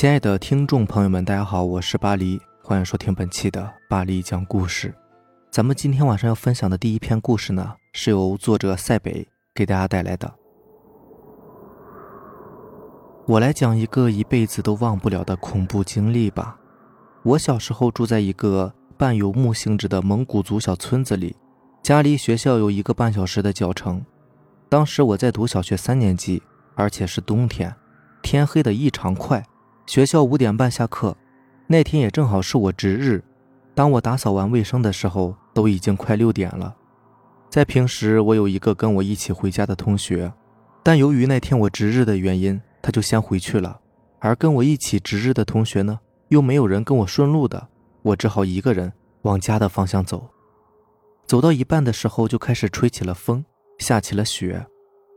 亲爱的听众朋友们，大家好，我是巴黎，欢迎收听本期的巴黎讲故事。咱们今天晚上要分享的第一篇故事呢，是由作者塞北给大家带来的。我来讲一个一辈子都忘不了的恐怖经历吧。我小时候住在一个半游牧性质的蒙古族小村子里，家离学校有一个半小时的脚程。当时我在读小学三年级，而且是冬天，天黑的异常快。学校五点半下课，那天也正好是我值日。当我打扫完卫生的时候，都已经快六点了。在平时，我有一个跟我一起回家的同学，但由于那天我值日的原因，他就先回去了。而跟我一起值日的同学呢，又没有人跟我顺路的，我只好一个人往家的方向走。走到一半的时候，就开始吹起了风，下起了雪。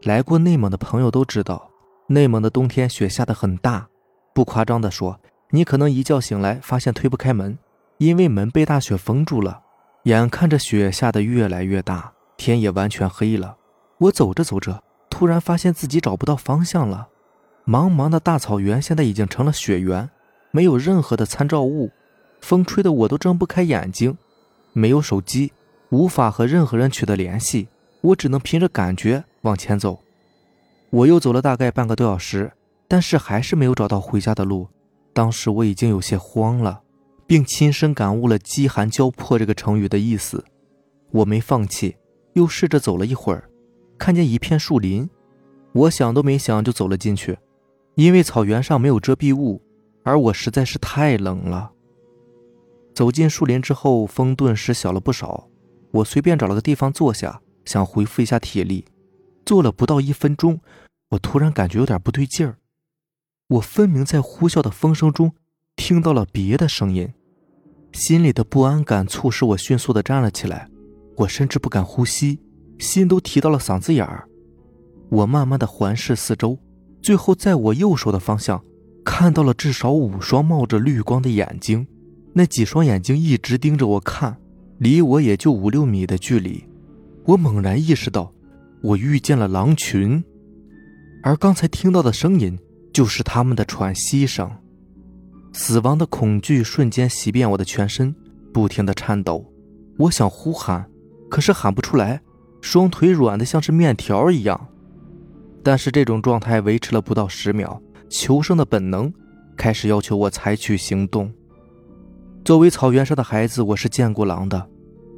来过内蒙的朋友都知道，内蒙的冬天雪下的很大。不夸张地说，你可能一觉醒来发现推不开门，因为门被大雪封住了。眼看着雪下得越来越大，天也完全黑了。我走着走着，突然发现自己找不到方向了。茫茫的大草原现在已经成了雪原，没有任何的参照物，风吹得我都睁不开眼睛。没有手机，无法和任何人取得联系，我只能凭着感觉往前走。我又走了大概半个多小时。但是还是没有找到回家的路，当时我已经有些慌了，并亲身感悟了“饥寒交迫”这个成语的意思。我没放弃，又试着走了一会儿，看见一片树林，我想都没想就走了进去。因为草原上没有遮蔽物，而我实在是太冷了。走进树林之后，风顿时小了不少。我随便找了个地方坐下，想恢复一下体力。坐了不到一分钟，我突然感觉有点不对劲儿。我分明在呼啸的风声中听到了别的声音，心里的不安感促使我迅速的站了起来。我甚至不敢呼吸，心都提到了嗓子眼儿。我慢慢的环视四周，最后在我右手的方向看到了至少五双冒着绿光的眼睛，那几双眼睛一直盯着我看，离我也就五六米的距离。我猛然意识到，我遇见了狼群，而刚才听到的声音。就是他们的喘息声，死亡的恐惧瞬间袭遍我的全身，不停的颤抖。我想呼喊，可是喊不出来，双腿软的像是面条一样。但是这种状态维持了不到十秒，求生的本能开始要求我采取行动。作为草原上的孩子，我是见过狼的，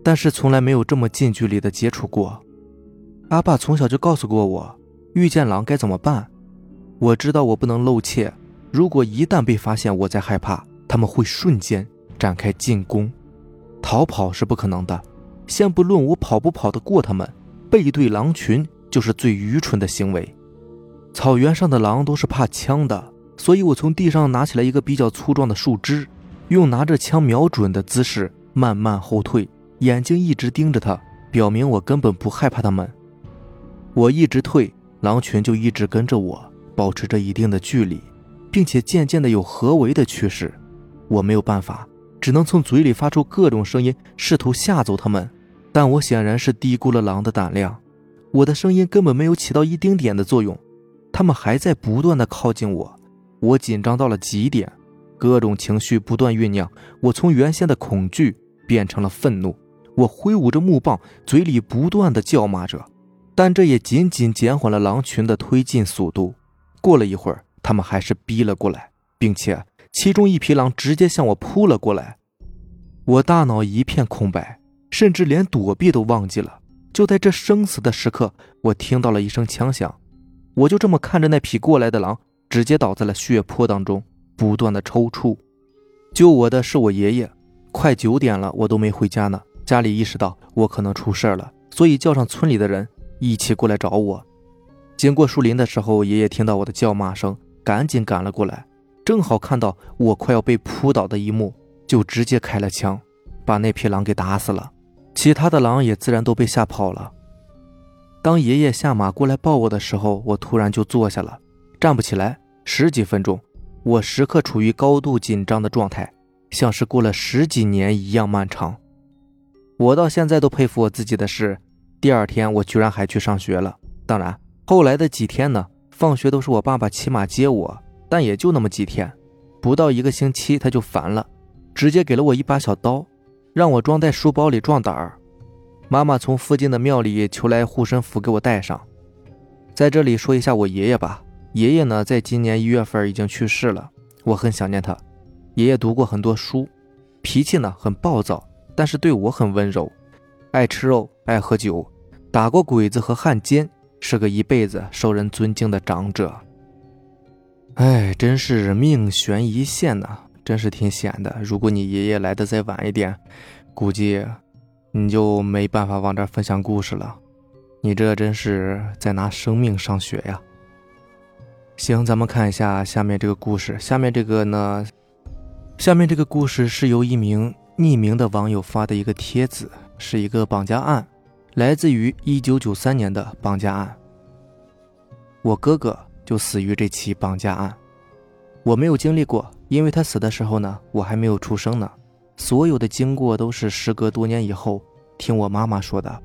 但是从来没有这么近距离的接触过。阿爸从小就告诉过我，遇见狼该怎么办。我知道我不能露怯，如果一旦被发现我在害怕，他们会瞬间展开进攻，逃跑是不可能的。先不论我跑不跑得过他们，背对狼群就是最愚蠢的行为。草原上的狼都是怕枪的，所以我从地上拿起来一个比较粗壮的树枝，用拿着枪瞄准的姿势慢慢后退，眼睛一直盯着他，表明我根本不害怕他们。我一直退，狼群就一直跟着我。保持着一定的距离，并且渐渐的有合围的趋势，我没有办法，只能从嘴里发出各种声音，试图吓走他们。但我显然是低估了狼的胆量，我的声音根本没有起到一丁点的作用，他们还在不断的靠近我，我紧张到了极点，各种情绪不断酝酿，我从原先的恐惧变成了愤怒，我挥舞着木棒，嘴里不断的叫骂着，但这也仅仅减缓了狼群的推进速度。过了一会儿，他们还是逼了过来，并且其中一匹狼直接向我扑了过来。我大脑一片空白，甚至连躲避都忘记了。就在这生死的时刻，我听到了一声枪响，我就这么看着那匹过来的狼直接倒在了血泊当中，不断的抽搐。救我的是我爷爷。快九点了，我都没回家呢。家里意识到我可能出事了，所以叫上村里的人一起过来找我。经过树林的时候，爷爷听到我的叫骂声，赶紧赶了过来，正好看到我快要被扑倒的一幕，就直接开了枪，把那匹狼给打死了。其他的狼也自然都被吓跑了。当爷爷下马过来抱我的时候，我突然就坐下了，站不起来。十几分钟，我时刻处于高度紧张的状态，像是过了十几年一样漫长。我到现在都佩服我自己的是，第二天我居然还去上学了。当然。后来的几天呢，放学都是我爸爸骑马接我，但也就那么几天。不到一个星期他就烦了，直接给了我一把小刀，让我装在书包里壮胆儿。妈妈从附近的庙里求来护身符给我带上。在这里说一下我爷爷吧，爷爷呢在今年一月份已经去世了，我很想念他。爷爷读过很多书，脾气呢很暴躁，但是对我很温柔，爱吃肉，爱喝酒，打过鬼子和汉奸，是个一辈子受人尊敬的长者。哎，真是命悬一线呐，真是挺险的。如果你爷爷来的再晚一点，估计。你就没办法往这分享故事了，你这真是在拿生命上学呀！行，咱们看一下下面这个故事。下面这个呢，下面这个故事是由一名匿名的网友发的一个帖子，是一个绑架案，来自于一九九三年的绑架案。我哥哥就死于这起绑架案，我没有经历过，因为他死的时候呢，我还没有出生呢。所有的经过都是时隔多年以后听我妈妈说的。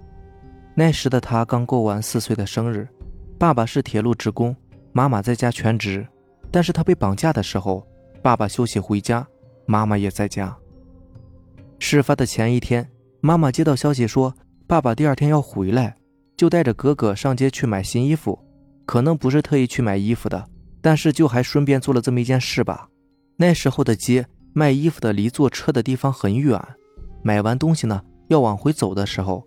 那时的他刚过完四岁的生日，爸爸是铁路职工，妈妈在家全职。但是他被绑架的时候，爸爸休息回家，妈妈也在家。事发的前一天，妈妈接到消息说爸爸第二天要回来，就带着哥哥上街去买新衣服。可能不是特意去买衣服的，但是就还顺便做了这么一件事吧。那时候的街。卖衣服的离坐车的地方很远，买完东西呢，要往回走的时候，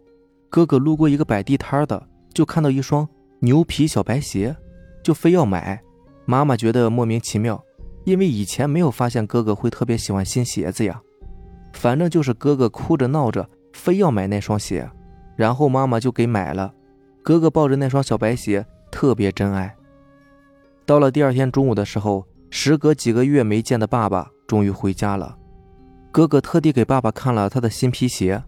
哥哥路过一个摆地摊的，就看到一双牛皮小白鞋，就非要买。妈妈觉得莫名其妙，因为以前没有发现哥哥会特别喜欢新鞋子呀。反正就是哥哥哭着闹着非要买那双鞋，然后妈妈就给买了。哥哥抱着那双小白鞋特别珍爱。到了第二天中午的时候，时隔几个月没见的爸爸。终于回家了，哥哥特地给爸爸看了他的新皮鞋。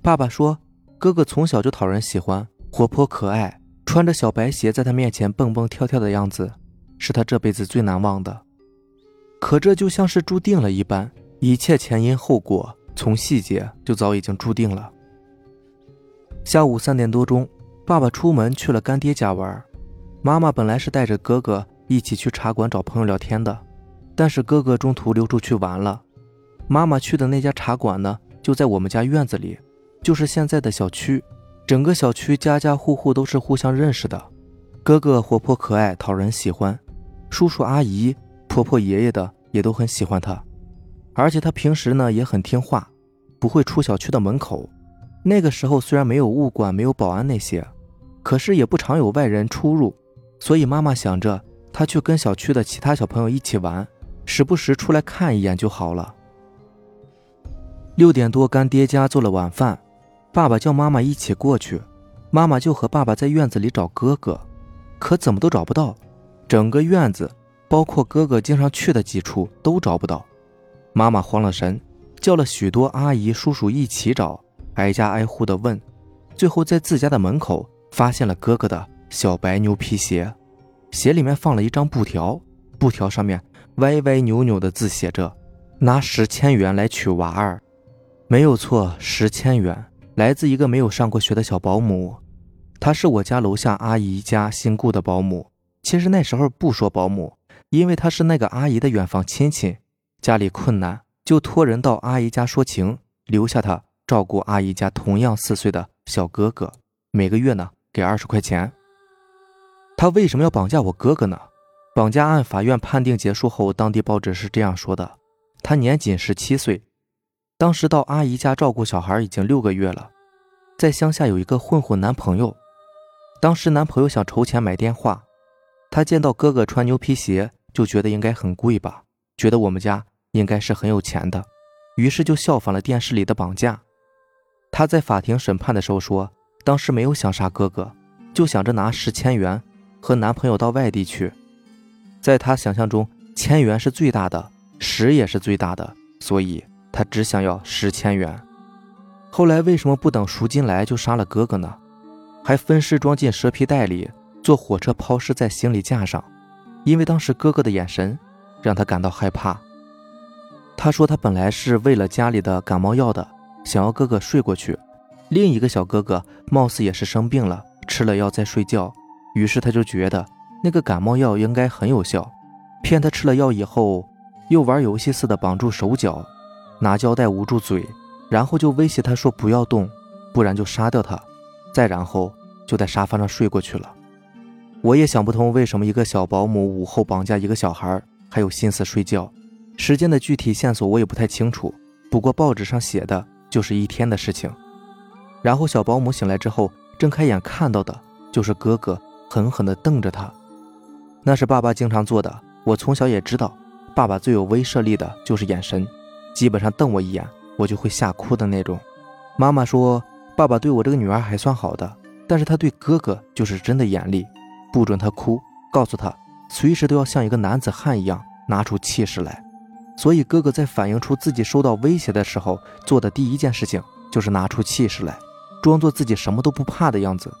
爸爸说，哥哥从小就讨人喜欢，活泼可爱，穿着小白鞋在他面前蹦蹦跳跳的样子，是他这辈子最难忘的。可这就像是注定了一般，一切前因后果，从细节就早已经注定了。下午三点多钟，爸爸出门去了干爹家玩，妈妈本来是带着哥哥一起去茶馆找朋友聊天的。但是哥哥中途溜出去玩了，妈妈去的那家茶馆呢，就在我们家院子里，就是现在的小区。整个小区家家户户都是互相认识的。哥哥活泼可爱，讨人喜欢，叔叔阿姨、婆婆爷爷的也都很喜欢他。而且他平时呢也很听话，不会出小区的门口。那个时候虽然没有物管、没有保安那些，可是也不常有外人出入，所以妈妈想着他去跟小区的其他小朋友一起玩。时不时出来看一眼就好了。六点多，干爹家做了晚饭，爸爸叫妈妈一起过去，妈妈就和爸爸在院子里找哥哥，可怎么都找不到，整个院子，包括哥哥经常去的几处都找不到。妈妈慌了神，叫了许多阿姨叔叔一起找，挨家挨户的问，最后在自家的门口发现了哥哥的小白牛皮鞋，鞋里面放了一张布条，布条上面。歪歪扭扭的字写着：“拿十千元来娶娃儿。”没有错，十千元来自一个没有上过学的小保姆，她是我家楼下阿姨家新雇的保姆。其实那时候不说保姆，因为她是那个阿姨的远房亲戚，家里困难，就托人到阿姨家说情，留下她照顾阿姨家同样四岁的小哥哥，每个月呢给二十块钱。他为什么要绑架我哥哥呢？绑架案法院判定结束后，当地报纸是这样说的：他年仅十七岁，当时到阿姨家照顾小孩已经六个月了，在乡下有一个混混男朋友。当时男朋友想筹钱买电话，他见到哥哥穿牛皮鞋，就觉得应该很贵吧，觉得我们家应该是很有钱的，于是就效仿了电视里的绑架。他在法庭审判的时候说，当时没有想杀哥哥，就想着拿十千元和男朋友到外地去。在他想象中，千元是最大的，十也是最大的，所以他只想要十千元。后来为什么不等赎金来就杀了哥哥呢？还分尸装进蛇皮袋里，坐火车抛尸在行李架上？因为当时哥哥的眼神让他感到害怕。他说他本来是为了家里的感冒药的，想要哥哥睡过去。另一个小哥哥貌似也是生病了，吃了药在睡觉，于是他就觉得。那个感冒药应该很有效，骗他吃了药以后，又玩游戏似的绑住手脚，拿胶带捂住嘴，然后就威胁他说不要动，不然就杀掉他，再然后就在沙发上睡过去了。我也想不通为什么一个小保姆午后绑架一个小孩还有心思睡觉，时间的具体线索我也不太清楚，不过报纸上写的就是一天的事情。然后小保姆醒来之后，睁开眼看到的就是哥哥狠狠地瞪着他，那是爸爸经常做的。我从小也知道，爸爸最有威慑力的就是眼神，基本上瞪我一眼，我就会吓哭的那种。妈妈说，爸爸对我这个女儿还算好的，但是他对哥哥就是真的严厉。不准他哭，告诉他随时都要像一个男子汉一样拿出气势来。所以哥哥在反映出自己受到威胁的时候，做的第一件事情就是拿出气势来，装作自己什么都不怕的样子。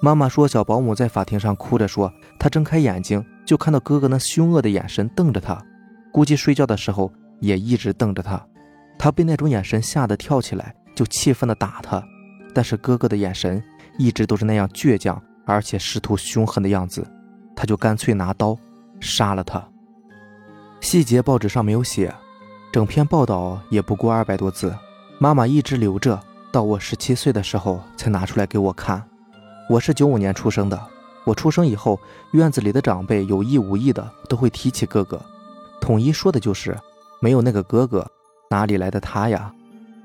妈妈说，小保姆在法庭上哭着说，她睁开眼睛就看到哥哥那凶恶的眼神瞪着她，估计睡觉的时候也一直瞪着她。她被那种眼神吓得跳起来，就气愤地打他，但是哥哥的眼神一直都是那样倔强。而且试图凶狠的样子，他就干脆拿刀杀了他。细节报纸上没有写，整篇报道也不过二百多字。妈妈一直留着，到我十七岁的时候才拿出来给我看。我是九五年出生的，我出生以后，院子里的长辈有意无意的都会提起哥哥，统一说的就是没有那个哥哥，哪里来的他呀？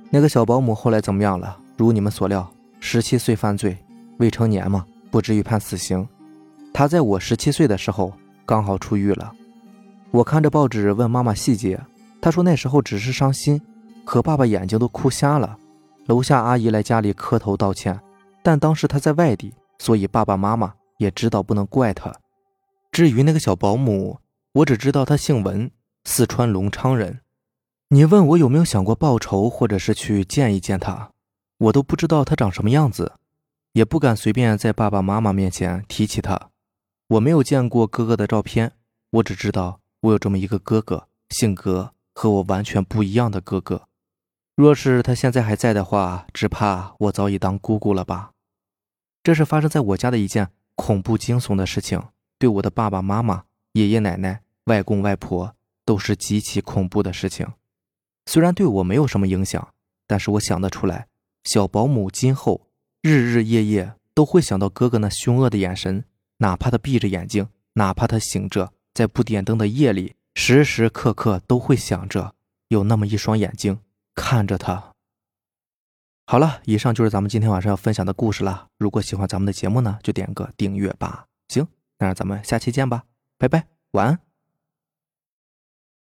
那个小保姆后来怎么样了？如你们所料，十七岁犯罪，未成年嘛。不至于判死刑。他在我十七岁的时候刚好出狱了。我看着报纸问妈妈细节，她说那时候只是伤心，可爸爸眼睛都哭瞎了。楼下阿姨来家里磕头道歉，但当时他在外地，所以爸爸妈妈也知道不能怪他。至于那个小保姆，我只知道她姓文，四川隆昌人。你问我有没有想过报仇，或者是去见一见她，我都不知道她长什么样子。也不敢随便在爸爸妈妈面前提起她。我没有见过哥哥的照片，我只知道我有这么一个哥哥，性格和我完全不一样的哥哥。若是他现在还在的话，只怕我早已当姑姑了吧。这是发生在我家的一件恐怖惊悚的事情，对我的爸爸妈妈、爷爷奶奶、外公外婆都是极其恐怖的事情。虽然对我没有什么影响，但是我想得出来，小保姆今后。日日夜夜都会想到哥哥那凶恶的眼神，哪怕他闭着眼睛，哪怕他醒着，在不点灯的夜里，时时刻刻都会想着有那么一双眼睛看着他。好了，以上就是咱们今天晚上要分享的故事了。如果喜欢咱们的节目呢，就点个订阅吧。行，那让咱们下期见吧，拜拜，晚安。